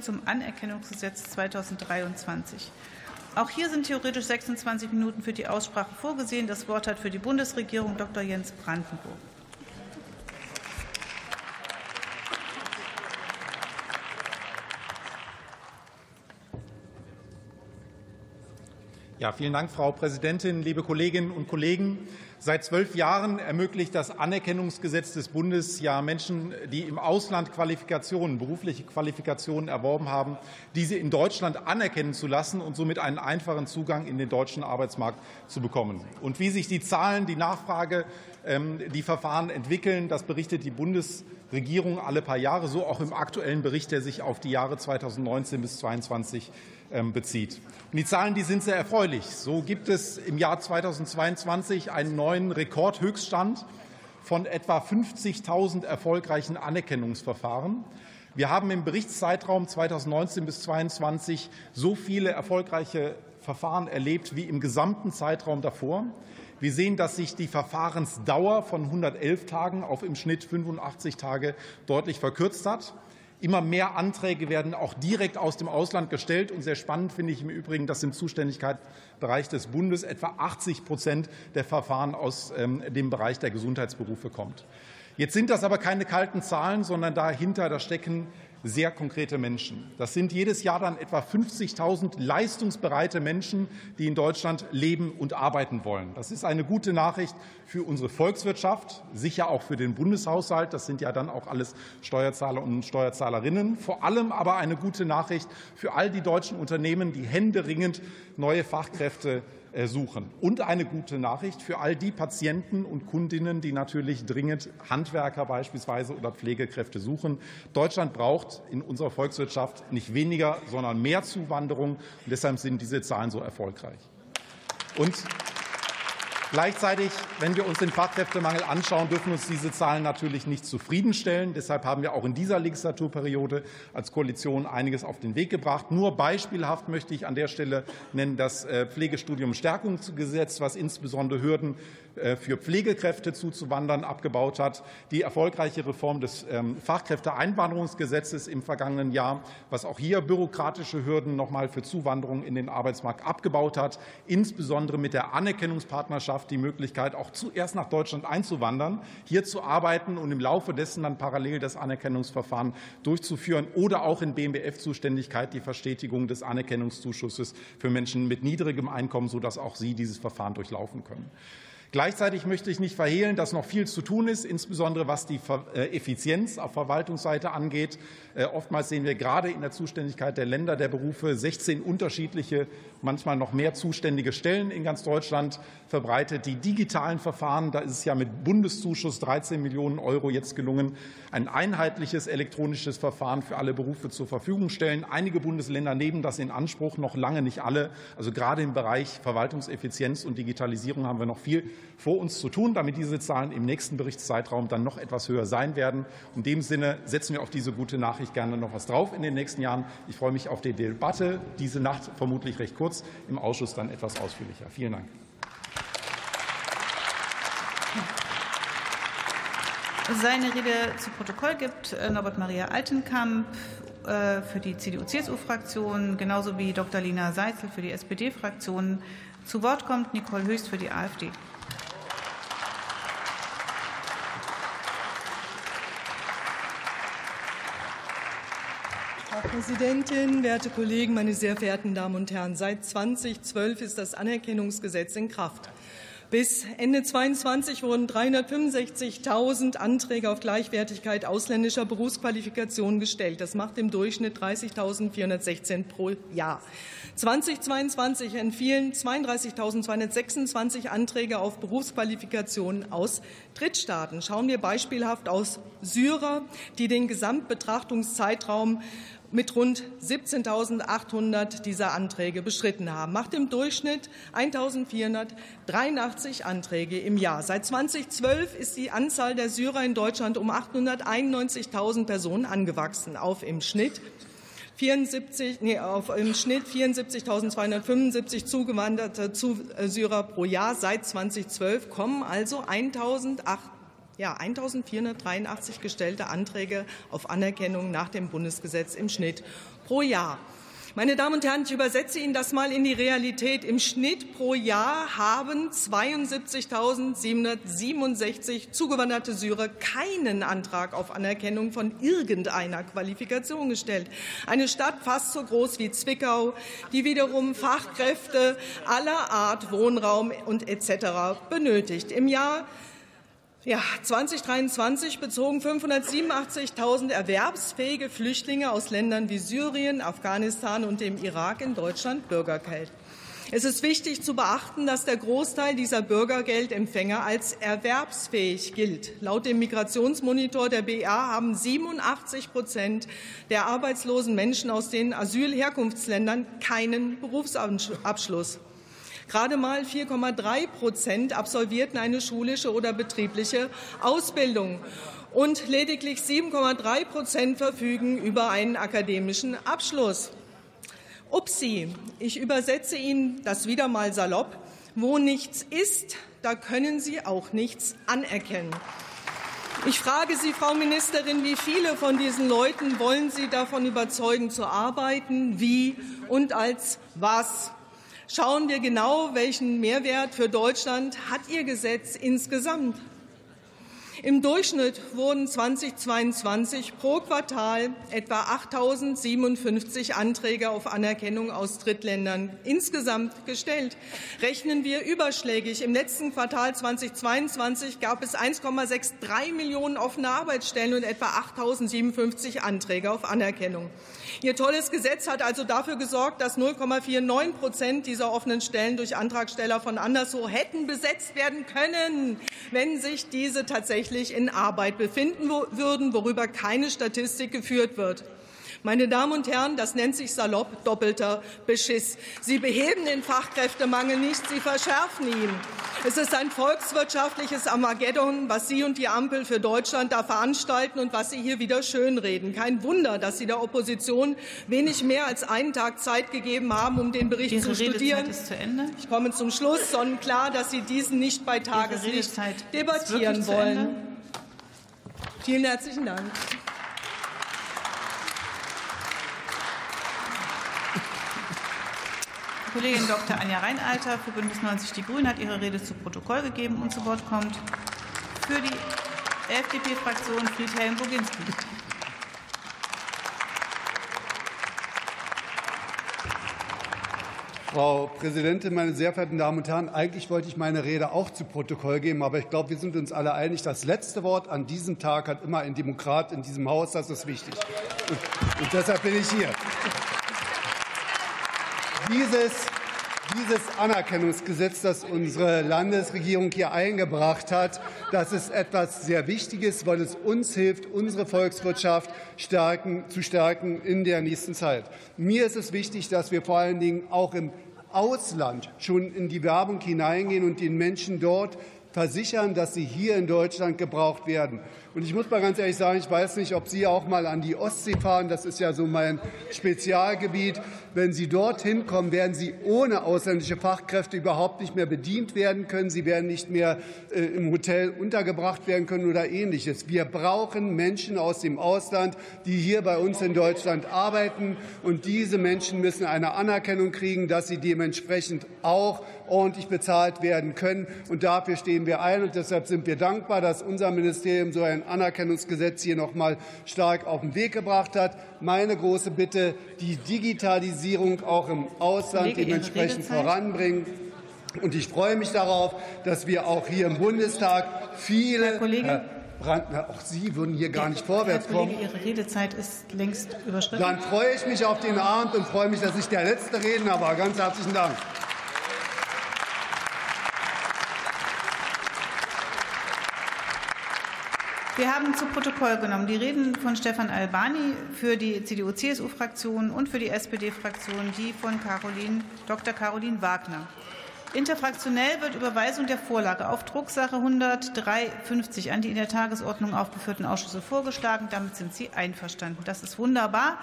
Zum Anerkennungsgesetz 2023. Auch hier sind theoretisch 26 Minuten für die Aussprache vorgesehen. Das Wort hat für die Bundesregierung Dr. Jens Brandenburg. Ja, vielen Dank, Frau Präsidentin, liebe Kolleginnen und Kollegen. Seit zwölf Jahren ermöglicht das Anerkennungsgesetz des Bundes ja Menschen, die im Ausland Qualifikationen, berufliche Qualifikationen erworben haben, diese in Deutschland anerkennen zu lassen und somit einen einfachen Zugang in den deutschen Arbeitsmarkt zu bekommen. Und wie sich die Zahlen, die Nachfrage, ähm, die Verfahren entwickeln, das berichtet die Bundesregierung alle paar Jahre, so auch im aktuellen Bericht, der sich auf die Jahre 2019 bis 2022 ähm, bezieht. Und die Zahlen, die sind sehr erfreulich. So gibt es im Jahr 2022 einen neuen Rekordhöchststand von etwa 50.000 erfolgreichen Anerkennungsverfahren. Wir haben im Berichtszeitraum 2019 bis 2022 so viele erfolgreiche Verfahren erlebt wie im gesamten Zeitraum davor. Wir sehen, dass sich die Verfahrensdauer von 111 Tagen auf im Schnitt 85 Tage deutlich verkürzt hat. Immer mehr Anträge werden auch direkt aus dem Ausland gestellt. Und sehr spannend finde ich im Übrigen, dass im Zuständigkeitsbereich des Bundes etwa 80 Prozent der Verfahren aus ähm, dem Bereich der Gesundheitsberufe kommt. Jetzt sind das aber keine kalten Zahlen, sondern dahinter da stecken sehr konkrete Menschen. Das sind jedes Jahr dann etwa 50.000 leistungsbereite Menschen, die in Deutschland leben und arbeiten wollen. Das ist eine gute Nachricht für unsere Volkswirtschaft, sicher auch für den Bundeshaushalt. Das sind ja dann auch alles Steuerzahler und Steuerzahlerinnen. Vor allem aber eine gute Nachricht für all die deutschen Unternehmen, die händeringend neue Fachkräfte äh, suchen. Und eine gute Nachricht für all die Patienten und Kundinnen, die natürlich dringend Handwerker beispielsweise oder Pflegekräfte suchen. Deutschland braucht in unserer Volkswirtschaft nicht weniger, sondern mehr Zuwanderung. Und deshalb sind diese Zahlen so erfolgreich. Und Gleichzeitig, wenn wir uns den Fachkräftemangel anschauen, dürfen uns diese Zahlen natürlich nicht zufriedenstellen. Deshalb haben wir auch in dieser Legislaturperiode als Koalition einiges auf den Weg gebracht. Nur beispielhaft möchte ich an der Stelle nennen das äh, Pflegestudium Stärkungsgesetz, was insbesondere Hürden äh, für Pflegekräfte zuzuwandern abgebaut hat, die erfolgreiche Reform des ähm, Fachkräfteeinwanderungsgesetzes im vergangenen Jahr, was auch hier bürokratische Hürden noch mal für Zuwanderung in den Arbeitsmarkt abgebaut hat, insbesondere mit der Anerkennungspartnerschaft die Möglichkeit, auch zuerst nach Deutschland einzuwandern, hier zu arbeiten und im Laufe dessen dann parallel das Anerkennungsverfahren durchzuführen oder auch in BMBF-Zuständigkeit die Verstetigung des Anerkennungszuschusses für Menschen mit niedrigem Einkommen, sodass auch sie dieses Verfahren durchlaufen können. Gleichzeitig möchte ich nicht verhehlen, dass noch viel zu tun ist, insbesondere was die äh, Effizienz auf Verwaltungsseite angeht. Äh, oftmals sehen wir gerade in der Zuständigkeit der Länder der Berufe 16 unterschiedliche, manchmal noch mehr zuständige Stellen in ganz Deutschland verbreitet. Die digitalen Verfahren, da ist es ja mit Bundeszuschuss 13 Millionen Euro jetzt gelungen, ein einheitliches elektronisches Verfahren für alle Berufe zur Verfügung stellen. Einige Bundesländer nehmen das in Anspruch, noch lange nicht alle. Also gerade im Bereich Verwaltungseffizienz und Digitalisierung haben wir noch viel vor uns zu tun, damit diese Zahlen im nächsten Berichtszeitraum dann noch etwas höher sein werden. In dem Sinne setzen wir auf diese gute Nachricht gerne noch was drauf in den nächsten Jahren. Ich freue mich auf die Debatte. Diese Nacht vermutlich recht kurz, im Ausschuss dann etwas ausführlicher. Vielen Dank. Seine Rede zu Protokoll gibt äh, Norbert Maria Altenkamp äh, für die CDU-CSU-Fraktion, genauso wie Dr. Lina Seitzel für die SPD-Fraktion. Zu Wort kommt Nicole Höchst für die AfD. Frau Präsidentin, werte Kollegen, meine sehr verehrten Damen und Herren! Seit 2012 ist das Anerkennungsgesetz in Kraft. Bis Ende 2022 wurden 365.000 Anträge auf Gleichwertigkeit ausländischer Berufsqualifikationen gestellt. Das macht im Durchschnitt 30.416 pro Jahr. 2022 entfielen 32.226 Anträge auf Berufsqualifikationen aus Drittstaaten. Schauen wir beispielhaft aus Syrer, die den Gesamtbetrachtungszeitraum mit rund 17.800 dieser Anträge beschritten haben, macht im Durchschnitt 1.483 Anträge im Jahr. Seit 2012 ist die Anzahl der Syrer in Deutschland um 891.000 Personen angewachsen, auf im Schnitt 74, nee, auf im Schnitt 74.275 zugewanderte Syrer pro Jahr. Seit 2012 kommen also 1.800 Ja, 1483 gestellte Anträge auf Anerkennung nach dem Bundesgesetz im Schnitt pro Jahr. Meine Damen und Herren, ich übersetze Ihnen das mal in die Realität. Im Schnitt pro Jahr haben 72.767 zugewanderte Syrer keinen Antrag auf Anerkennung von irgendeiner Qualifikation gestellt. Eine Stadt fast so groß wie Zwickau, die wiederum Fachkräfte aller Art, Wohnraum und etc. benötigt. Im Jahr ja, 2023 bezogen 587.000 erwerbsfähige Flüchtlinge aus Ländern wie Syrien, Afghanistan und dem Irak in Deutschland Bürgergeld. Es ist wichtig zu beachten, dass der Großteil dieser Bürgergeldempfänger als erwerbsfähig gilt. Laut dem Migrationsmonitor der BA haben 87 Prozent der arbeitslosen Menschen aus den Asylherkunftsländern keinen Berufsabschluss. Gerade mal 4,3 Prozent absolvierten eine schulische oder betriebliche Ausbildung und lediglich 7,3 Prozent verfügen über einen akademischen Abschluss. Upsi, ich übersetze Ihnen das wieder mal salopp. Wo nichts ist, da können Sie auch nichts anerkennen. Ich frage Sie, Frau Ministerin, wie viele von diesen Leuten wollen Sie davon überzeugen, zu arbeiten? Wie und als was? Schauen wir genau, welchen Mehrwert für Deutschland hat Ihr Gesetz insgesamt. Im Durchschnitt wurden 2022 pro Quartal etwa 8.057 Anträge auf Anerkennung aus Drittländern insgesamt gestellt. Rechnen wir überschlägig. Im letzten Quartal 2022 gab es 1,63 Millionen offene Arbeitsstellen und etwa 8.057 Anträge auf Anerkennung. Ihr tolles Gesetz hat also dafür gesorgt, dass 0,49 Prozent dieser offenen Stellen durch Antragsteller von anderswo hätten besetzt werden können, wenn sich diese tatsächlich in Arbeit befinden würden, worüber keine Statistik geführt wird. Meine Damen und Herren, das nennt sich salopp doppelter Beschiss. Sie beheben den Fachkräftemangel nicht, Sie verschärfen ihn. Es ist ein volkswirtschaftliches Armageddon, was Sie und die Ampel für Deutschland da veranstalten und was Sie hier wieder schönreden. Kein Wunder, dass Sie der Opposition wenig mehr als einen Tag Zeit gegeben haben, um den Bericht Ihre zu studieren. Ist zu Ende. Ich komme zum Schluss. Sonnenklar, dass Sie diesen nicht bei Tageslicht debattieren wollen. Vielen herzlichen Dank. Kollegin Dr. Anja Reinalter für Bündnis 90 Die Grünen hat ihre Rede zu Protokoll gegeben und zu Wort kommt für die FDP-Fraktion Friedhelm Boginski. Frau Präsidentin, meine sehr verehrten Damen und Herren! Eigentlich wollte ich meine Rede auch zu Protokoll geben, aber ich glaube, wir sind uns alle einig, das letzte Wort an diesem Tag hat immer ein Demokrat in diesem Haus. Das ist wichtig. Und, deshalb bin ich hier. Dieses, dieses Anerkennungsgesetz, das unsere Landesregierung hier eingebracht hat, das ist etwas sehr Wichtiges, weil es uns hilft, unsere Volkswirtschaft stärken, zu stärken in der nächsten Zeit. Mir ist es wichtig, dass wir vor allen Dingen auch im Ausland schon in die Werbung hineingehen und den Menschen dort versichern, dass sie hier in Deutschland gebraucht werden. Und ich muss mal ganz ehrlich sagen, ich weiß nicht, ob Sie auch mal an die Ostsee fahren. Das ist ja so mein Spezialgebiet. Wenn Sie dorthin kommen, werden Sie ohne ausländische Fachkräfte überhaupt nicht mehr bedient werden können. Sie werden nicht mehr äh, im Hotel untergebracht werden können oder ähnliches. Wir brauchen Menschen aus dem Ausland, die hier bei uns in Deutschland arbeiten. Und diese Menschen müssen eine Anerkennung kriegen, dass sie dementsprechend auch ordentlich bezahlt werden können. Und dafür stehen wir ein. Und deshalb sind wir dankbar, dass unser Ministerium so ein Anerkennungsgesetz hier noch mal stark auf den Weg gebracht hat. Meine große Bitte, die Digitalisierung auch im Ausland Kollege, dementsprechend voranbringen. Und ich freue mich darauf, dass wir auch hier im Bundestag viele. Herr Kollege. Brandner, auch Sie würden hier gar nicht vorwärts Herr Kollege, kommen. Ihre Redezeit ist längst überschritten. Dann freue ich mich auf den Abend und freue mich, dass ich der letzte Redner war. Ganz herzlichen Dank. Wir haben zu Protokoll genommen die Reden von Stefan Albani für die CDU-CSU-Fraktion und für die SPD-Fraktion, die von Caroline, Dr. Caroline Wagner. Interfraktionell wird Überweisung der Vorlage auf Drucksache 10350 an die in der Tagesordnung aufgeführten Ausschüsse vorgeschlagen. Damit sind Sie einverstanden. Das ist wunderbar.